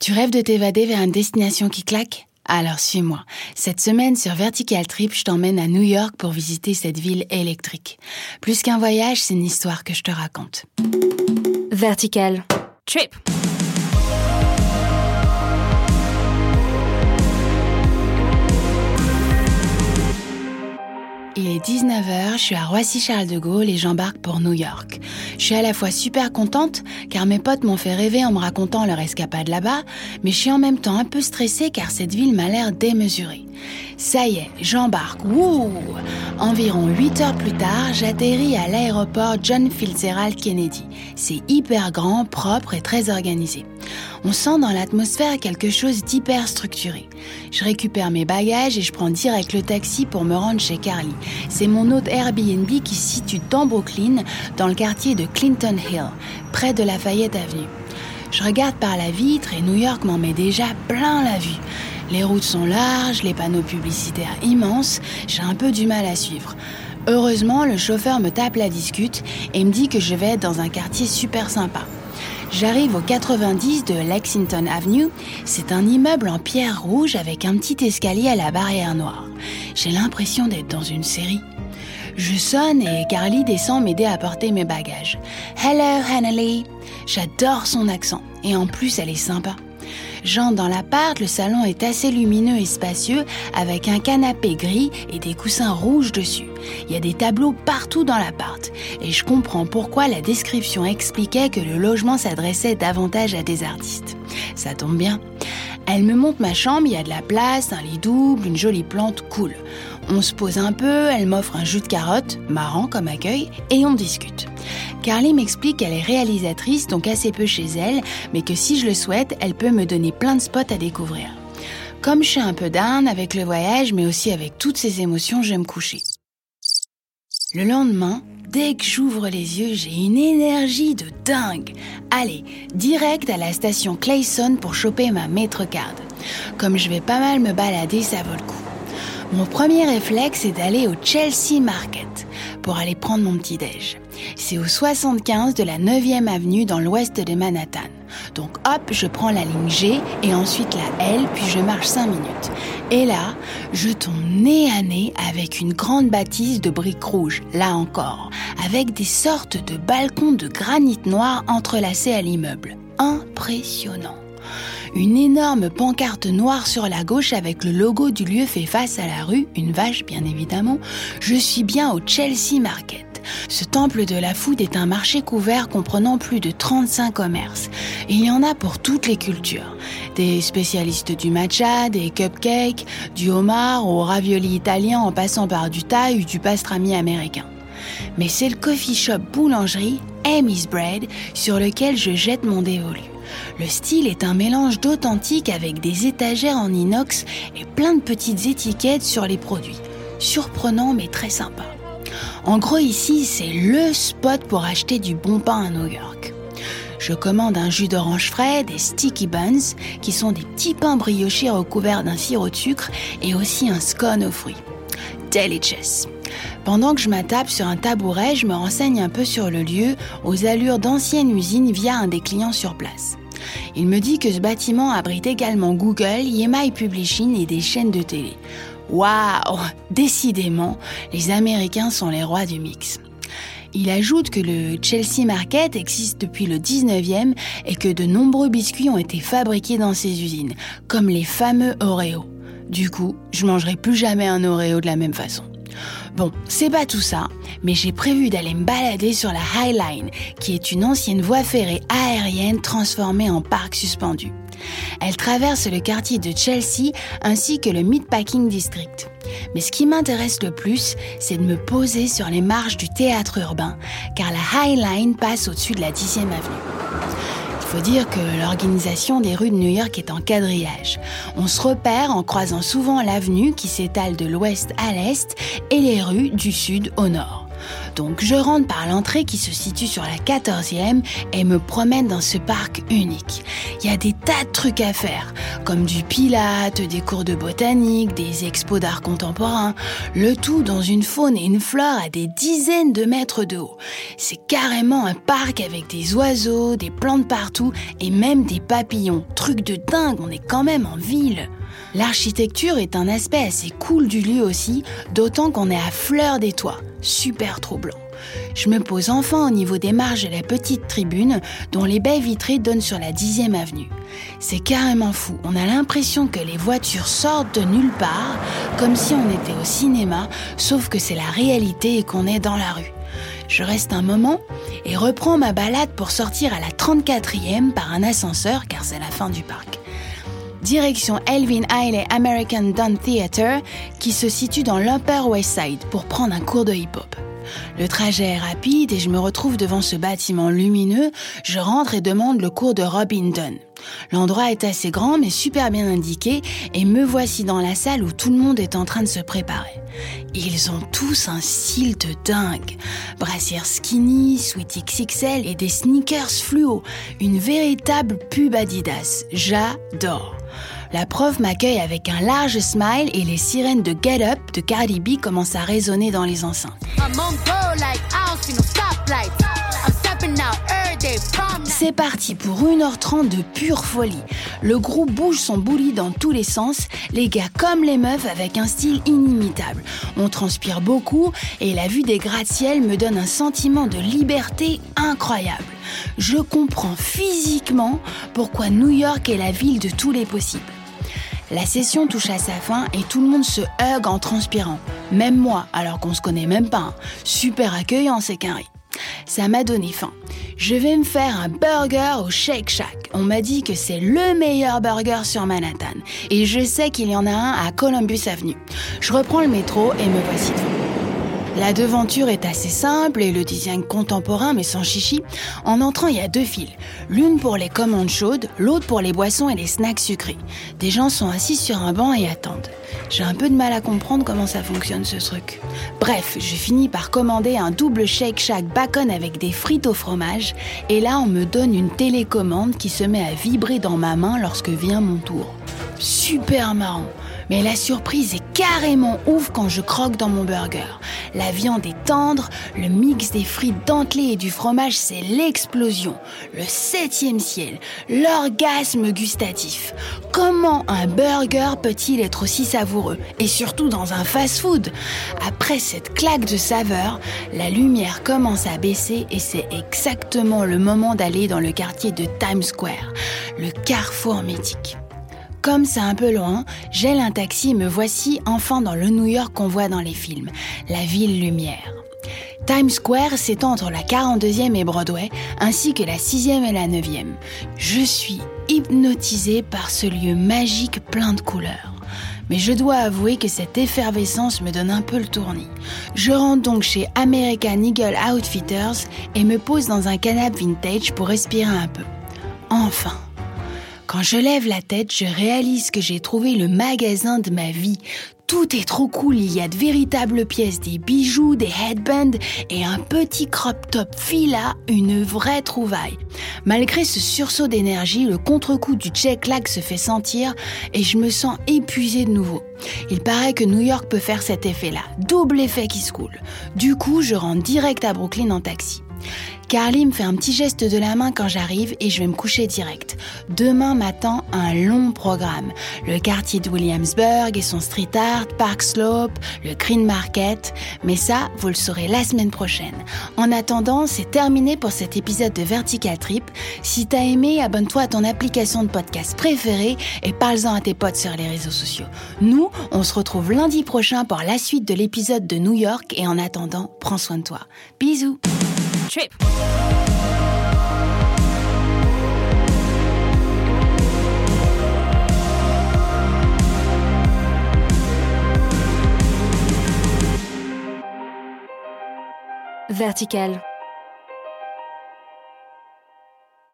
Tu rêves de t'évader vers une destination qui claque? Alors suis-moi. Cette semaine sur Vertical Trip, je t'emmène à New York pour visiter cette ville électrique. Plus qu'un voyage, c'est une histoire que je te raconte. Vertical Trip. 19h, je suis à Roissy-Charles de Gaulle et j'embarque pour New York. Je suis à la fois super contente car mes potes m'ont fait rêver en me racontant leur escapade là-bas, mais je suis en même temps un peu stressée car cette ville m'a l'air démesurée. Ça y est, j'embarque. Wouh Environ 8 heures plus tard, j'atterris à l'aéroport John Fitzgerald Kennedy. C'est hyper grand, propre et très organisé. On sent dans l'atmosphère quelque chose d'hyper structuré. Je récupère mes bagages et je prends direct le taxi pour me rendre chez Carly. C'est mon hôte Airbnb qui se situe dans Brooklyn, dans le quartier de Clinton Hill, près de Lafayette Avenue. Je regarde par la vitre et New York m'en met déjà plein la vue. Les routes sont larges, les panneaux publicitaires immenses, j'ai un peu du mal à suivre. Heureusement, le chauffeur me tape la discute et me dit que je vais être dans un quartier super sympa. J'arrive au 90 de Lexington Avenue. C'est un immeuble en pierre rouge avec un petit escalier à la barrière noire. J'ai l'impression d'être dans une série. Je sonne et Carly descend m'aider à porter mes bagages. Hello, Hannely. J'adore son accent et en plus elle est sympa. J'entre dans l'appart, le salon est assez lumineux et spacieux avec un canapé gris et des coussins rouges dessus. Il y a des tableaux partout dans l'appart et je comprends pourquoi la description expliquait que le logement s'adressait davantage à des artistes. Ça tombe bien. Elle me montre ma chambre, il y a de la place, un lit double, une jolie plante cool. On se pose un peu, elle m'offre un jus de carotte, marrant comme accueil, et on discute. Carly m'explique qu'elle est réalisatrice, donc assez peu chez elle, mais que si je le souhaite, elle peut me donner plein de spots à découvrir. Comme je suis un peu down avec le voyage, mais aussi avec toutes ces émotions, je vais me coucher. Le lendemain, dès que j'ouvre les yeux, j'ai une énergie de dingue. Allez, direct à la station Clayson pour choper ma maître card. Comme je vais pas mal me balader, ça vaut le coup. Mon premier réflexe est d'aller au Chelsea Market pour aller prendre mon petit déj. C'est au 75 de la 9e avenue dans l'ouest de Manhattan. Donc hop, je prends la ligne G et ensuite la L, puis je marche 5 minutes. Et là, je tombe nez à nez avec une grande bâtisse de briques rouges, là encore, avec des sortes de balcons de granit noir entrelacés à l'immeuble. Impressionnant. Une énorme pancarte noire sur la gauche avec le logo du lieu fait face à la rue, une vache bien évidemment. Je suis bien au Chelsea Market. Ce temple de la food est un marché couvert comprenant plus de 35 commerces. il y en a pour toutes les cultures. Des spécialistes du matcha, des cupcakes, du homard au ravioli italien en passant par du thaï ou du pastrami américain. Mais c'est le coffee shop boulangerie Amy's Bread sur lequel je jette mon dévolu. Le style est un mélange d'authentique avec des étagères en inox et plein de petites étiquettes sur les produits. Surprenant mais très sympa. En gros ici, c'est le spot pour acheter du bon pain à New York. Je commande un jus d'orange frais, des sticky buns, qui sont des petits pains briochés recouverts d'un sirop de sucre, et aussi un scone aux fruits. Delicious. Pendant que je m'attape sur un tabouret, je me renseigne un peu sur le lieu, aux allures d'ancienne usine via un des clients sur place. Il me dit que ce bâtiment abrite également Google, EMI Publishing et des chaînes de télé. Waouh Décidément, les Américains sont les rois du mix. Il ajoute que le Chelsea Market existe depuis le 19e et que de nombreux biscuits ont été fabriqués dans ces usines, comme les fameux Oreo. Du coup, je mangerai plus jamais un Oreo de la même façon. Bon, c'est pas tout ça, mais j'ai prévu d'aller me balader sur la High Line, qui est une ancienne voie ferrée aérienne transformée en parc suspendu. Elle traverse le quartier de Chelsea ainsi que le Meatpacking District. Mais ce qui m'intéresse le plus, c'est de me poser sur les marches du théâtre urbain, car la High Line passe au-dessus de la 10e avenue faut dire que l'organisation des rues de New York est en quadrillage. On se repère en croisant souvent l'avenue qui s'étale de l'ouest à l'est et les rues du sud au nord. Donc je rentre par l'entrée qui se situe sur la 14e et me promène dans ce parc unique. Il y a des tas de trucs à faire, comme du pilate, des cours de botanique, des expos d'art contemporain, le tout dans une faune et une flore à des dizaines de mètres de haut. C'est carrément un parc avec des oiseaux, des plantes partout et même des papillons. Truc de dingue, on est quand même en ville. L'architecture est un aspect assez cool du lieu aussi, d'autant qu'on est à fleur des toits. Super troublant. Je me pose enfin au niveau des marges de la petite tribune dont les baies vitrées donnent sur la 10e avenue. C'est carrément fou, on a l'impression que les voitures sortent de nulle part, comme si on était au cinéma, sauf que c'est la réalité et qu'on est dans la rue. Je reste un moment et reprends ma balade pour sortir à la 34e par un ascenseur car c'est la fin du parc direction Elvin Ailey American Dance Theatre, qui se situe dans l'Upper West Side pour prendre un cours de hip-hop. Le trajet est rapide et je me retrouve devant ce bâtiment lumineux. Je rentre et demande le cours de Robin Dunn. L'endroit est assez grand mais super bien indiqué et me voici dans la salle où tout le monde est en train de se préparer. Ils ont tous un style de dingue. Brassière skinny, sweat XXL et des sneakers fluo. Une véritable pub Adidas. J'adore. La prof m'accueille avec un large smile et les sirènes de Get Up de Cardi B commencent à résonner dans les enceintes. C'est parti pour 1h30 de pure folie. Le groupe bouge son bouli dans tous les sens, les gars comme les meufs avec un style inimitable. On transpire beaucoup et la vue des gratte-ciel me donne un sentiment de liberté incroyable. Je comprends physiquement pourquoi New York est la ville de tous les possibles. La session touche à sa fin et tout le monde se hug en transpirant. Même moi, alors qu'on se connaît même pas. Hein. Super accueillant, c'est qu'un Ça m'a donné faim. Je vais me faire un burger au Shake Shack. On m'a dit que c'est le meilleur burger sur Manhattan. Et je sais qu'il y en a un à Columbus Avenue. Je reprends le métro et me voici devant. La devanture est assez simple et le design contemporain mais sans chichi. En entrant, il y a deux files. L'une pour les commandes chaudes, l'autre pour les boissons et les snacks sucrés. Des gens sont assis sur un banc et attendent. J'ai un peu de mal à comprendre comment ça fonctionne ce truc. Bref, je finis par commander un double Shake Shack bacon avec des frites au fromage et là on me donne une télécommande qui se met à vibrer dans ma main lorsque vient mon tour. Super marrant. Mais la surprise est carrément ouf quand je croque dans mon burger. La viande est tendre, le mix des frites dentelées et du fromage, c'est l'explosion. Le septième ciel, l'orgasme gustatif. Comment un burger peut-il être aussi savoureux? Et surtout dans un fast-food Après cette claque de saveur, la lumière commence à baisser et c'est exactement le moment d'aller dans le quartier de Times Square, le carrefour mythique. Comme c'est un peu loin, j'ai un taxi et me voici enfin dans le New York qu'on voit dans les films, la ville lumière. Times Square s'étend entre la 42e et Broadway, ainsi que la 6e et la 9e. Je suis hypnotisée par ce lieu magique plein de couleurs. Mais je dois avouer que cette effervescence me donne un peu le tournis. Je rentre donc chez American Eagle Outfitters et me pose dans un canapé vintage pour respirer un peu. Enfin quand je lève la tête, je réalise que j'ai trouvé le magasin de ma vie. Tout est trop cool, il y a de véritables pièces, des bijoux, des headbands et un petit crop top fila, une vraie trouvaille. Malgré ce sursaut d'énergie, le contre-coup du check lag se fait sentir et je me sens épuisée de nouveau. Il paraît que New York peut faire cet effet-là, double effet qui se coule. Du coup, je rentre direct à Brooklyn en taxi. Carly me fait un petit geste de la main quand j'arrive et je vais me coucher direct. Demain m'attend un long programme. Le quartier de Williamsburg et son street art, Park Slope, le Green Market. Mais ça, vous le saurez la semaine prochaine. En attendant, c'est terminé pour cet épisode de Vertical Trip. Si t'as aimé, abonne-toi à ton application de podcast préférée et parle-en à tes potes sur les réseaux sociaux. Nous, on se retrouve lundi prochain pour la suite de l'épisode de New York et en attendant, prends soin de toi. Bisous trip. Vertical.